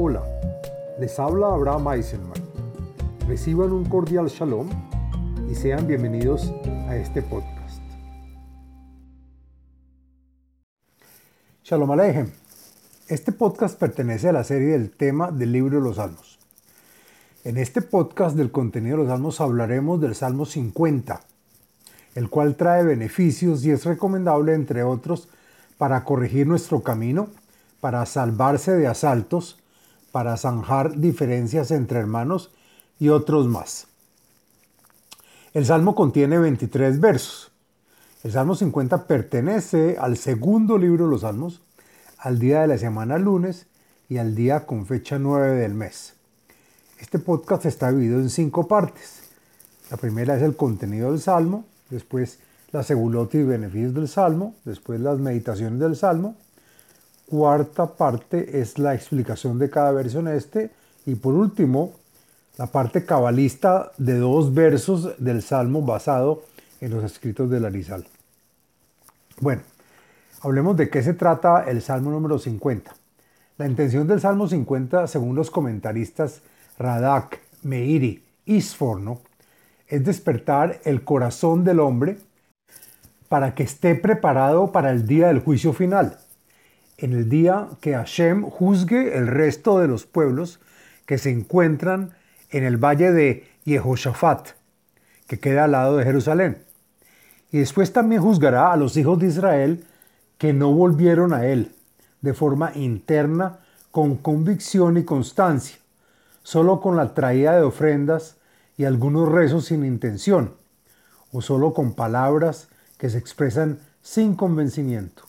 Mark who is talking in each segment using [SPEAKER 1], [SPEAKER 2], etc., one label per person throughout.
[SPEAKER 1] Hola, les habla Abraham Eisenman. Reciban un cordial shalom y sean bienvenidos a este podcast. Shalom Aleichem. Este podcast pertenece a la serie del tema del libro de los Salmos. En este podcast del contenido de los Salmos hablaremos del Salmo 50, el cual trae beneficios y es recomendable, entre otros, para corregir nuestro camino, para salvarse de asaltos, para zanjar diferencias entre hermanos y otros más. El Salmo contiene 23 versos. El Salmo 50 pertenece al segundo libro de los Salmos, al día de la semana lunes y al día con fecha 9 del mes. Este podcast está dividido en cinco partes. La primera es el contenido del Salmo, después la segulot y beneficios del Salmo, después las meditaciones del Salmo. Cuarta parte es la explicación de cada verso en este. Y por último, la parte cabalista de dos versos del Salmo basado en los escritos de Larizal. Bueno, hablemos de qué se trata el Salmo número 50. La intención del Salmo 50, según los comentaristas Radak, Meiri y Sforno, es despertar el corazón del hombre para que esté preparado para el día del juicio final, en el día que Hashem juzgue el resto de los pueblos que se encuentran en el valle de Yehoshaphat, que queda al lado de Jerusalén. Y después también juzgará a los hijos de Israel que no volvieron a él de forma interna, con convicción y constancia, solo con la traída de ofrendas y algunos rezos sin intención, o solo con palabras que se expresan sin convencimiento.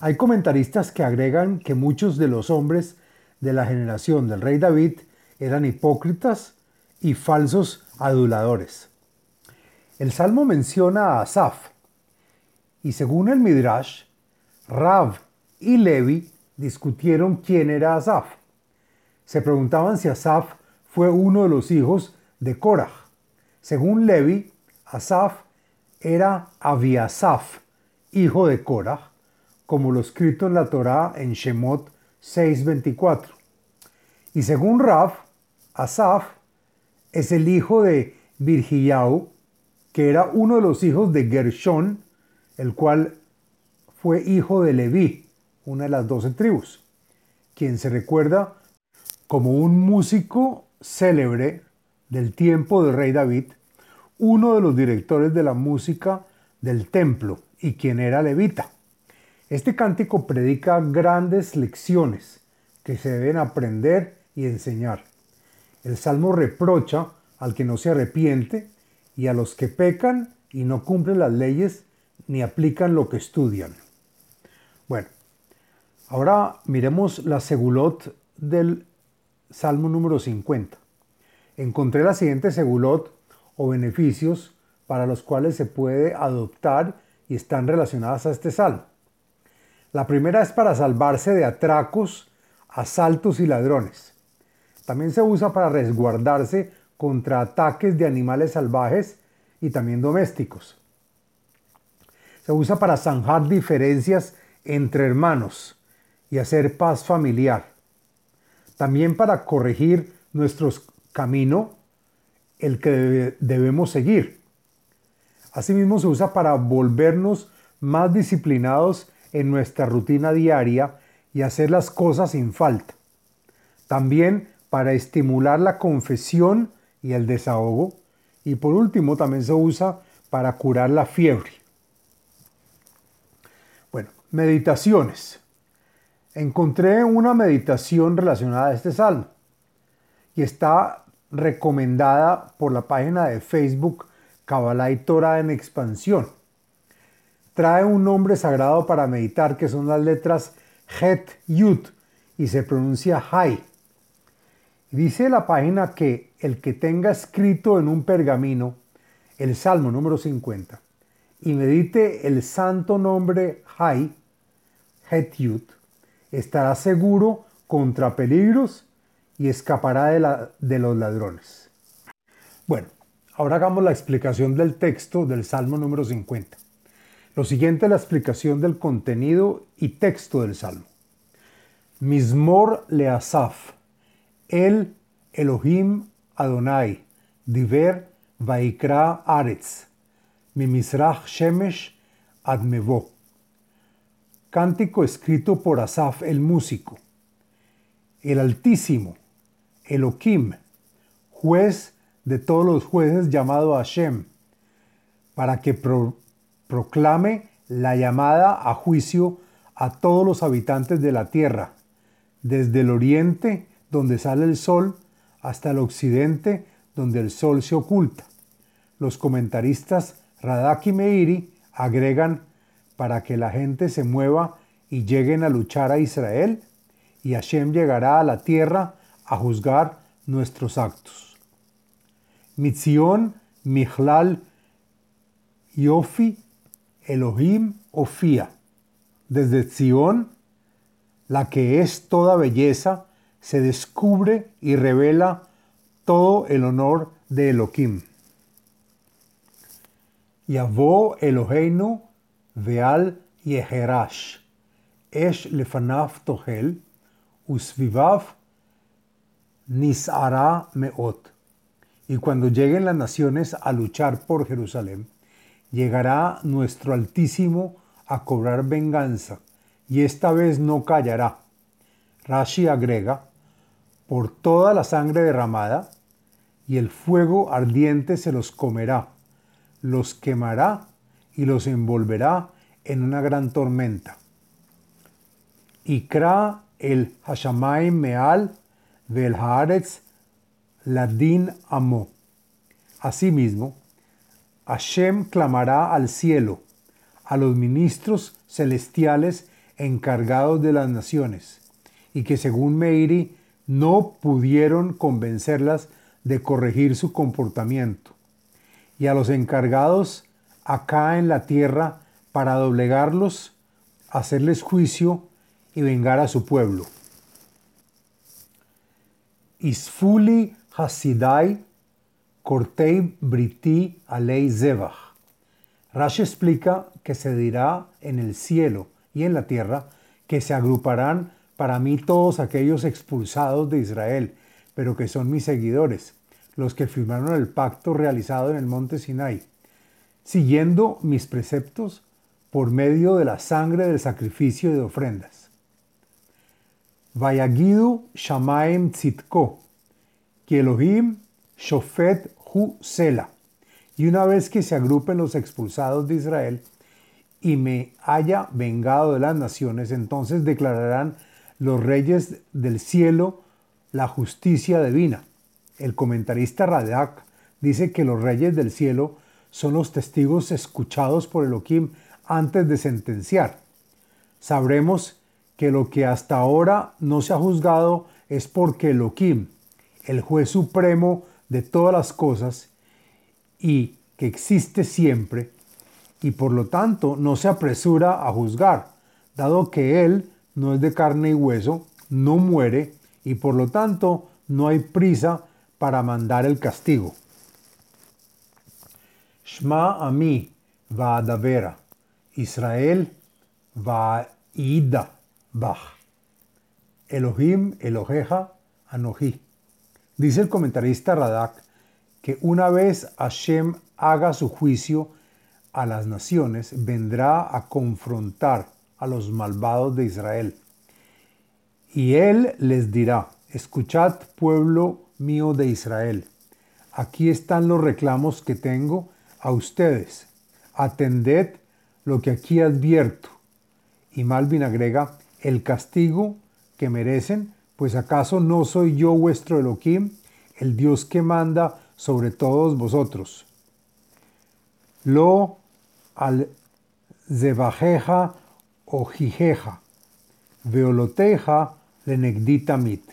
[SPEAKER 1] Hay comentaristas que agregan que muchos de los hombres de la generación del rey David eran hipócritas y falsos aduladores. El salmo menciona a Asaf, y según el Midrash, Rav y Levi discutieron quién era Asaf. Se preguntaban si Asaf fue uno de los hijos de Korah. Según Levi, Asaf era Abiasaf, hijo de Korah, como lo escrito en la Torá en Shemot 6:24. Y según Rav, Asaf es el hijo de Virgiau, que era uno de los hijos de Gershon, el cual fue hijo de Leví, una de las doce tribus, quien se recuerda como un músico célebre del tiempo del rey David, uno de los directores de la música del templo y quien era levita. Este cántico predica grandes lecciones que se deben aprender y enseñar. El salmo reprocha al que no se arrepiente y a los que pecan y no cumplen las leyes ni aplican lo que estudian. Bueno, ahora miremos la segulot del salmo número 50 encontré la siguiente segulot o beneficios para los cuales se puede adoptar y están relacionadas a este salmo. La primera es para salvarse de atracos, asaltos y ladrones. También se usa para resguardarse contra ataques de animales salvajes y también domésticos. Se usa para zanjar diferencias entre hermanos y hacer paz familiar. También para corregir nuestros camino el que debemos seguir. Asimismo se usa para volvernos más disciplinados en nuestra rutina diaria y hacer las cosas sin falta. También para estimular la confesión y el desahogo. Y por último también se usa para curar la fiebre. Bueno, meditaciones. Encontré una meditación relacionada a este salmo y está recomendada por la página de Facebook Kabbalah y Torah en expansión. Trae un nombre sagrado para meditar que son las letras Het Yud y se pronuncia Hai. Dice la página que el que tenga escrito en un pergamino el Salmo número 50 y medite el santo nombre Hai, Het Yud, estará seguro contra peligros y escapará de, la, de los ladrones. Bueno, ahora hagamos la explicación del texto del Salmo número 50. Lo siguiente es la explicación del contenido y texto del Salmo. Mismor le Asaf, el Elohim Adonai, Diver Vaikra Aretz, Mimisrach Shemesh Admevo. Cántico escrito por Asaf el músico. El Altísimo, Elohim, juez de todos los jueces llamado Hashem, para que proclame la llamada a juicio a todos los habitantes de la tierra, desde el oriente, donde sale el sol, hasta el occidente, donde el sol se oculta. Los comentaristas Radak y Meiri agregan para que la gente se mueva y lleguen a luchar a Israel, y Hashem llegará a la tierra a juzgar nuestros actos. Mitzion Michlal Yofi Elohim Ofía. Desde Zion, la que es toda belleza, se descubre y revela todo el honor de Elohim. Yavó Eloheinu veal Yeherash, Esh lefanaf tohel, usvivav nisara meot. Y cuando lleguen las naciones a luchar por Jerusalén, llegará nuestro Altísimo a cobrar venganza, y esta vez no callará. Rashi agrega, por toda la sangre derramada, y el fuego ardiente se los comerá, los quemará y los envolverá en una gran tormenta. Ikra el Hashamayim Meal del Haaretz Ladin Amo. Asimismo, Hashem clamará al cielo, a los ministros celestiales encargados de las naciones, y que según Meiri no pudieron convencerlas de corregir su comportamiento, y a los encargados acá en la tierra para doblegarlos, hacerles juicio y vengar a su pueblo. Isfuli Hasidai Cortei Briti Alei Zebach. Rashi explica que se dirá en el cielo y en la tierra que se agruparán para mí todos aquellos expulsados de Israel, pero que son mis seguidores, los que firmaron el pacto realizado en el monte Sinai, siguiendo mis preceptos por medio de la sangre del sacrificio de ofrendas. Vayagidu Shamaim Tzitko, que Elohim Shofet Y una vez que se agrupen los expulsados de Israel y me haya vengado de las naciones, entonces declararán los reyes del cielo la justicia divina. El comentarista Radak dice que los reyes del cielo son los testigos escuchados por Elohim antes de sentenciar. Sabremos que lo que hasta ahora no se ha juzgado es porque Elohim, el juez supremo de todas las cosas y que existe siempre, y por lo tanto no se apresura a juzgar, dado que Él no es de carne y hueso, no muere, y por lo tanto no hay prisa para mandar el castigo. Shma ami va'adavera, Israel va'ida bach. Elohim Eloheja Anoji. Dice el comentarista Radak que una vez Hashem haga su juicio a las naciones, vendrá a confrontar a los malvados de Israel. Y él les dirá, escuchad pueblo mío de Israel, aquí están los reclamos que tengo a ustedes, atended lo que aquí advierto. Y Malvin agrega, el castigo que merecen pues acaso no soy yo vuestro Elohim, el Dios que manda sobre todos vosotros. Lo al zebajeja o jijeja, veoloteja mit.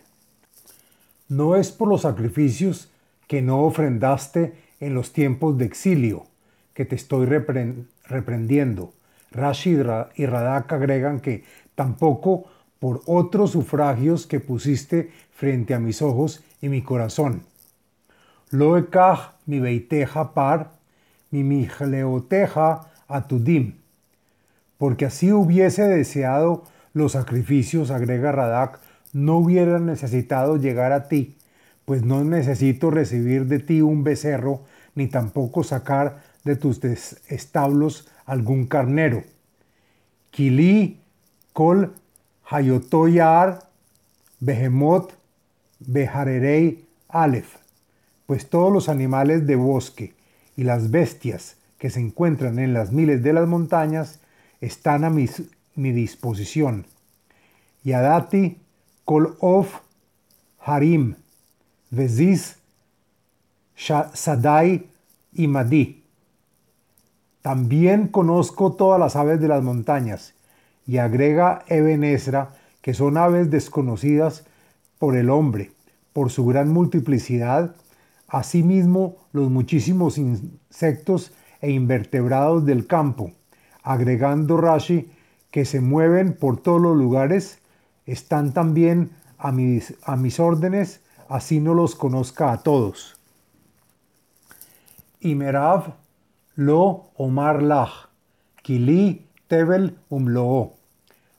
[SPEAKER 1] No es por los sacrificios que no ofrendaste en los tiempos de exilio que te estoy reprendiendo. Rashid y Radak agregan que tampoco por otros sufragios que pusiste frente a mis ojos y mi corazón. Lo mi beiteja par, mi mijleoteja atudim, porque así hubiese deseado los sacrificios, agrega Radak, no hubieran necesitado llegar a ti, pues no necesito recibir de ti un becerro, ni tampoco sacar de tus establos algún carnero. Kili, Kol, Hayotoyar, Behemot, Beharerei, Aleph, pues todos los animales de bosque y las bestias que se encuentran en las miles de las montañas están a mi, disposición. Yadati, Kol of, Harim, Veziz, Sadai y Madi. También conozco todas las aves de las montañas, y agrega Eben que son aves desconocidas por el hombre, por su gran multiplicidad, asimismo los muchísimos insectos e invertebrados del campo, agregando Rashi que se mueven por todos los lugares, están también a mis, a mis órdenes, así no los conozca a todos. Y Merav lo Omar Lach, Kili Tebel Umloo.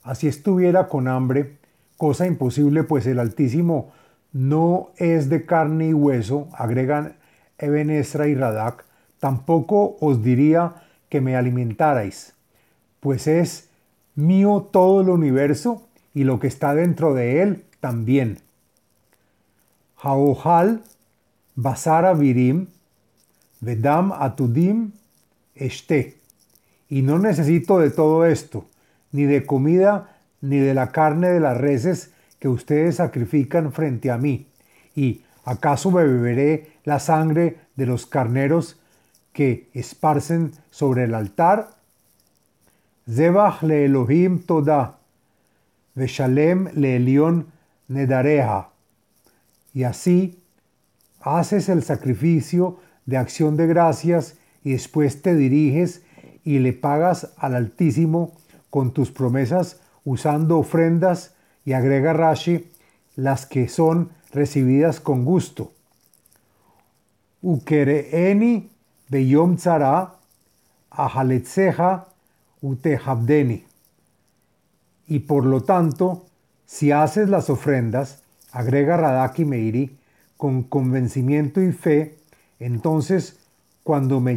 [SPEAKER 1] Así estuviera con hambre, cosa imposible, pues el Altísimo no es de carne y hueso, agregan Eben y Radak, tampoco os diría que me alimentarais, pues es mío todo el universo y lo que está dentro de él también. Haohal, Basara Virim, Vedam Atudim, Este. Y no necesito de todo esto, ni de comida, ni de la carne de las reses que ustedes sacrifican frente a mí. ¿Y acaso beberé la sangre de los carneros que esparcen sobre el altar? Y así haces el sacrificio de acción de gracias y después te diriges y le pagas al Altísimo con tus promesas usando ofrendas y agrega Rashi las que son recibidas con gusto. Ukereeni beyom tzara ahaletzeja utehabdeni. Y por lo tanto, si haces las ofrendas, agrega Radaki Meiri, con convencimiento y fe, entonces cuando me,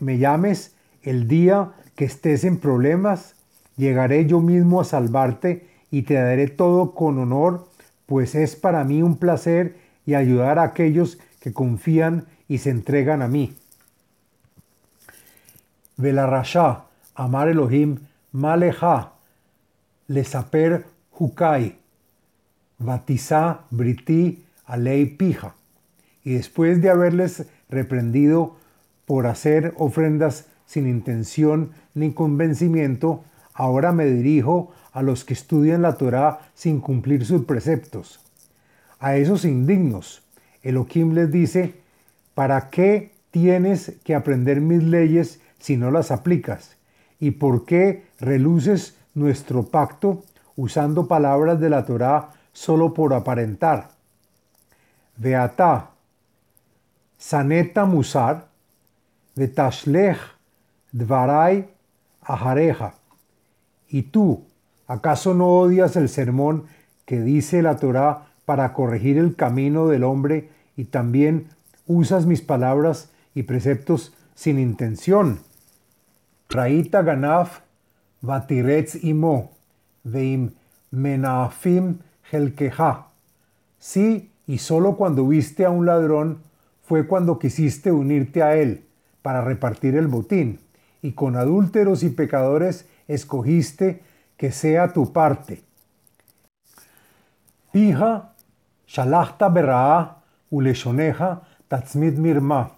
[SPEAKER 1] me llames el día que estés en problemas, llegaré yo mismo a salvarte y te daré todo con honor, pues es para mí un placer y ayudar a aquellos que confían y se entregan a mí. Velarasha, Amar Elohim, Maleja, Lesaper Hukai, Batizá Briti Alei Pija. Y después de haberles reprendido por hacer ofrendas sin intención ni convencimiento, ahora me dirijo a los que estudian la Torá sin cumplir sus preceptos. A esos indignos, Elohim les dice, ¿para qué tienes que aprender mis leyes si no las aplicas? ¿Y por qué reluces nuestro pacto usando palabras de la Torá solo por aparentar? Beata, Saneta Musar, Betashlech, Dvarai, Ajareja. Y tú, ¿Acaso no odias el sermón que dice la Torá para corregir el camino del hombre y también usas mis palabras y preceptos sin intención? Raita ganaf batiretz imo veim menafim helkeha. Sí, y solo cuando viste a un ladrón fue cuando quisiste unirte a él para repartir el botín, y con adúlteros y pecadores escogiste que sea tu parte. Pija, shalachta berraa, uleshoneja, tatzmid mirma.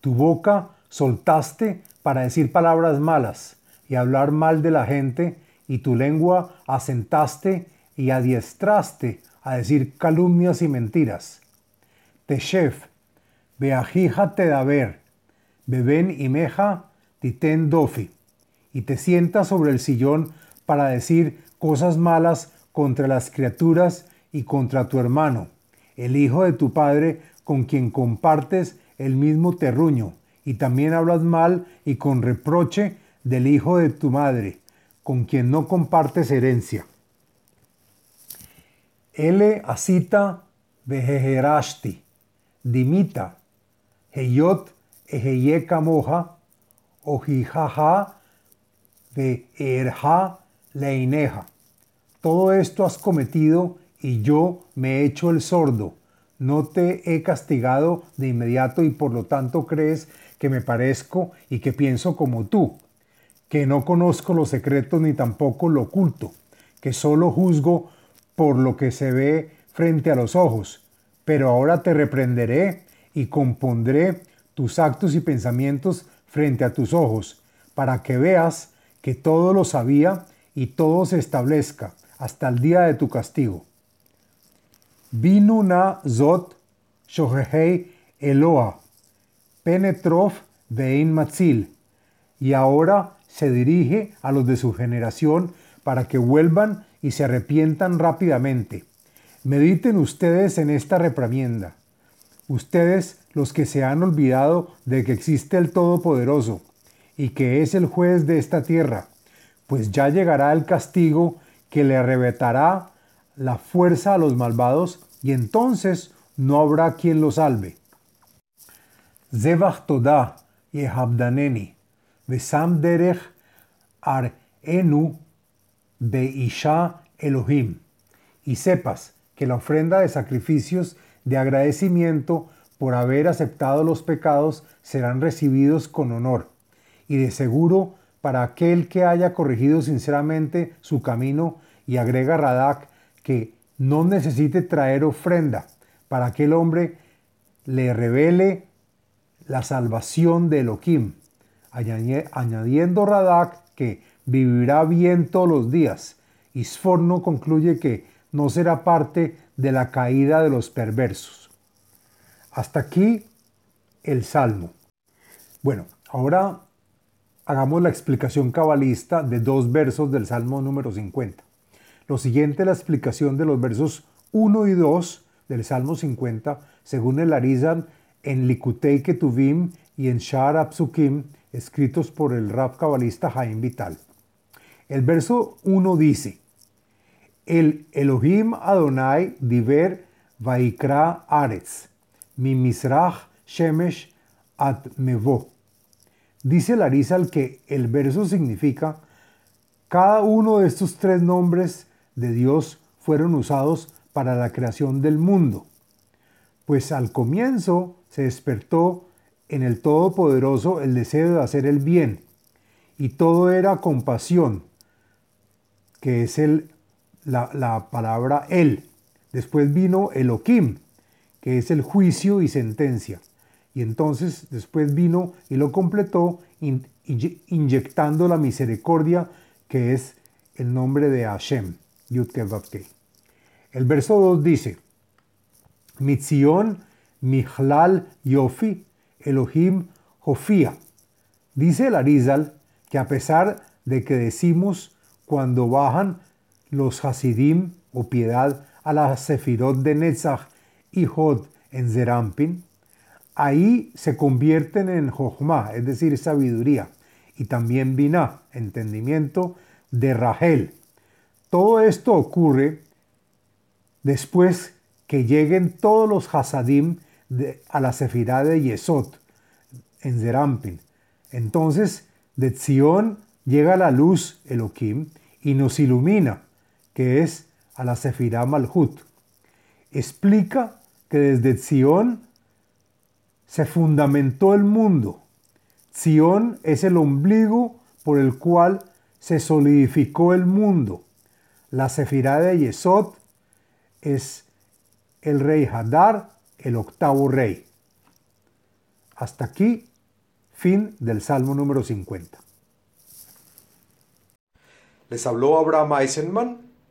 [SPEAKER 1] Tu boca soltaste para decir palabras malas y hablar mal de la gente, y tu lengua asentaste y adiestraste a decir calumnias y mentiras. Teshef, beajija te daber, beben y titen dofi, y te sientas sobre el sillón para decir cosas malas contra las criaturas y contra tu hermano, el hijo de tu padre con quien compartes el mismo terruño, y también hablas mal y con reproche del hijo de tu madre, con quien no compartes herencia. Ele asita vejejerashti, dimita, heyot ojijaja de erja leineja. Todo esto has cometido y yo me he hecho el sordo. No te he castigado de inmediato y por lo tanto crees que me parezco y que pienso como tú, que no conozco los secretos ni tampoco lo oculto, que solo juzgo por lo que se ve frente a los ojos. Pero ahora te reprenderé y compondré tus actos y pensamientos frente a tus ojos, para que veas que todo lo sabía y todo se establezca hasta el día de tu castigo. Binuna zot shohehei Eloa, penetrof vein matzil, y ahora se dirige a los de su generación para que vuelvan y se arrepientan rápidamente. Mediten ustedes en esta reprimienda, ustedes los que se han olvidado de que existe el Todopoderoso y que es el juez de esta tierra, pues ya llegará el castigo que le arrebatará la fuerza a los malvados y entonces no habrá quien lo salve. Zevach toda yehabdaneni, vesam derech ar enu beisha Elohim. Y sepas que la ofrenda de sacrificios de agradecimiento por haber aceptado los pecados serán recibidos con honor. Y de seguro, para aquel que haya corregido sinceramente su camino, y agrega Radak que no necesite traer ofrenda, para que el hombre le revele la salvación de Elohim, añadiendo Radak que vivirá bien todos los días. Y Sforno concluye que no será parte de la caída de los perversos. Hasta aquí el Salmo. Bueno, ahora hagamos la explicación cabalista de dos versos del Salmo número 50. Lo siguiente es la explicación de los versos 1 y 2 del Salmo 50, según el Arizan en Likutei Ketuvim y en Shar Apsukim, escritos por el rap cabalista Jaime Vital. El verso 1 dice, El Elohim Adonai diver vaikra aretz, mi misrach shemesh at mevo. Dice Larizal que el verso significa cada uno de estos tres nombres de Dios fueron usados para la creación del mundo, pues al comienzo se despertó en el Todopoderoso el deseo de hacer el bien, y todo era compasión, que es el, la, la palabra Él. Después vino Elohim, que es el juicio y sentencia. Y entonces después vino y lo completó inyectando la misericordia, que es el nombre de Hashem. El verso 2 dice, Mitzion Mihlal Yofi Elohim Jofía. Dice el Arizal que a pesar de que decimos cuando bajan los Hasidim o piedad a la Sefirot de Netzach y Hod en Zerampin, ahí se convierten en Jochma, es decir, sabiduría, y también Binah, entendimiento de Rahel, todo esto ocurre después que lleguen todos los Hasadim a la Sefirá de Yesod en Zerampin. Entonces, de Zion llega la luz Elohim y nos ilumina, que es a la Sefirá Malhut. Explica que desde Zion se fundamentó el mundo. Zion es el ombligo por el cual se solidificó el mundo. La Sefirá de Yesod es el rey Hadar, el octavo rey. Hasta aquí, fin del Salmo número 50. Les habló Abraham Eisenman,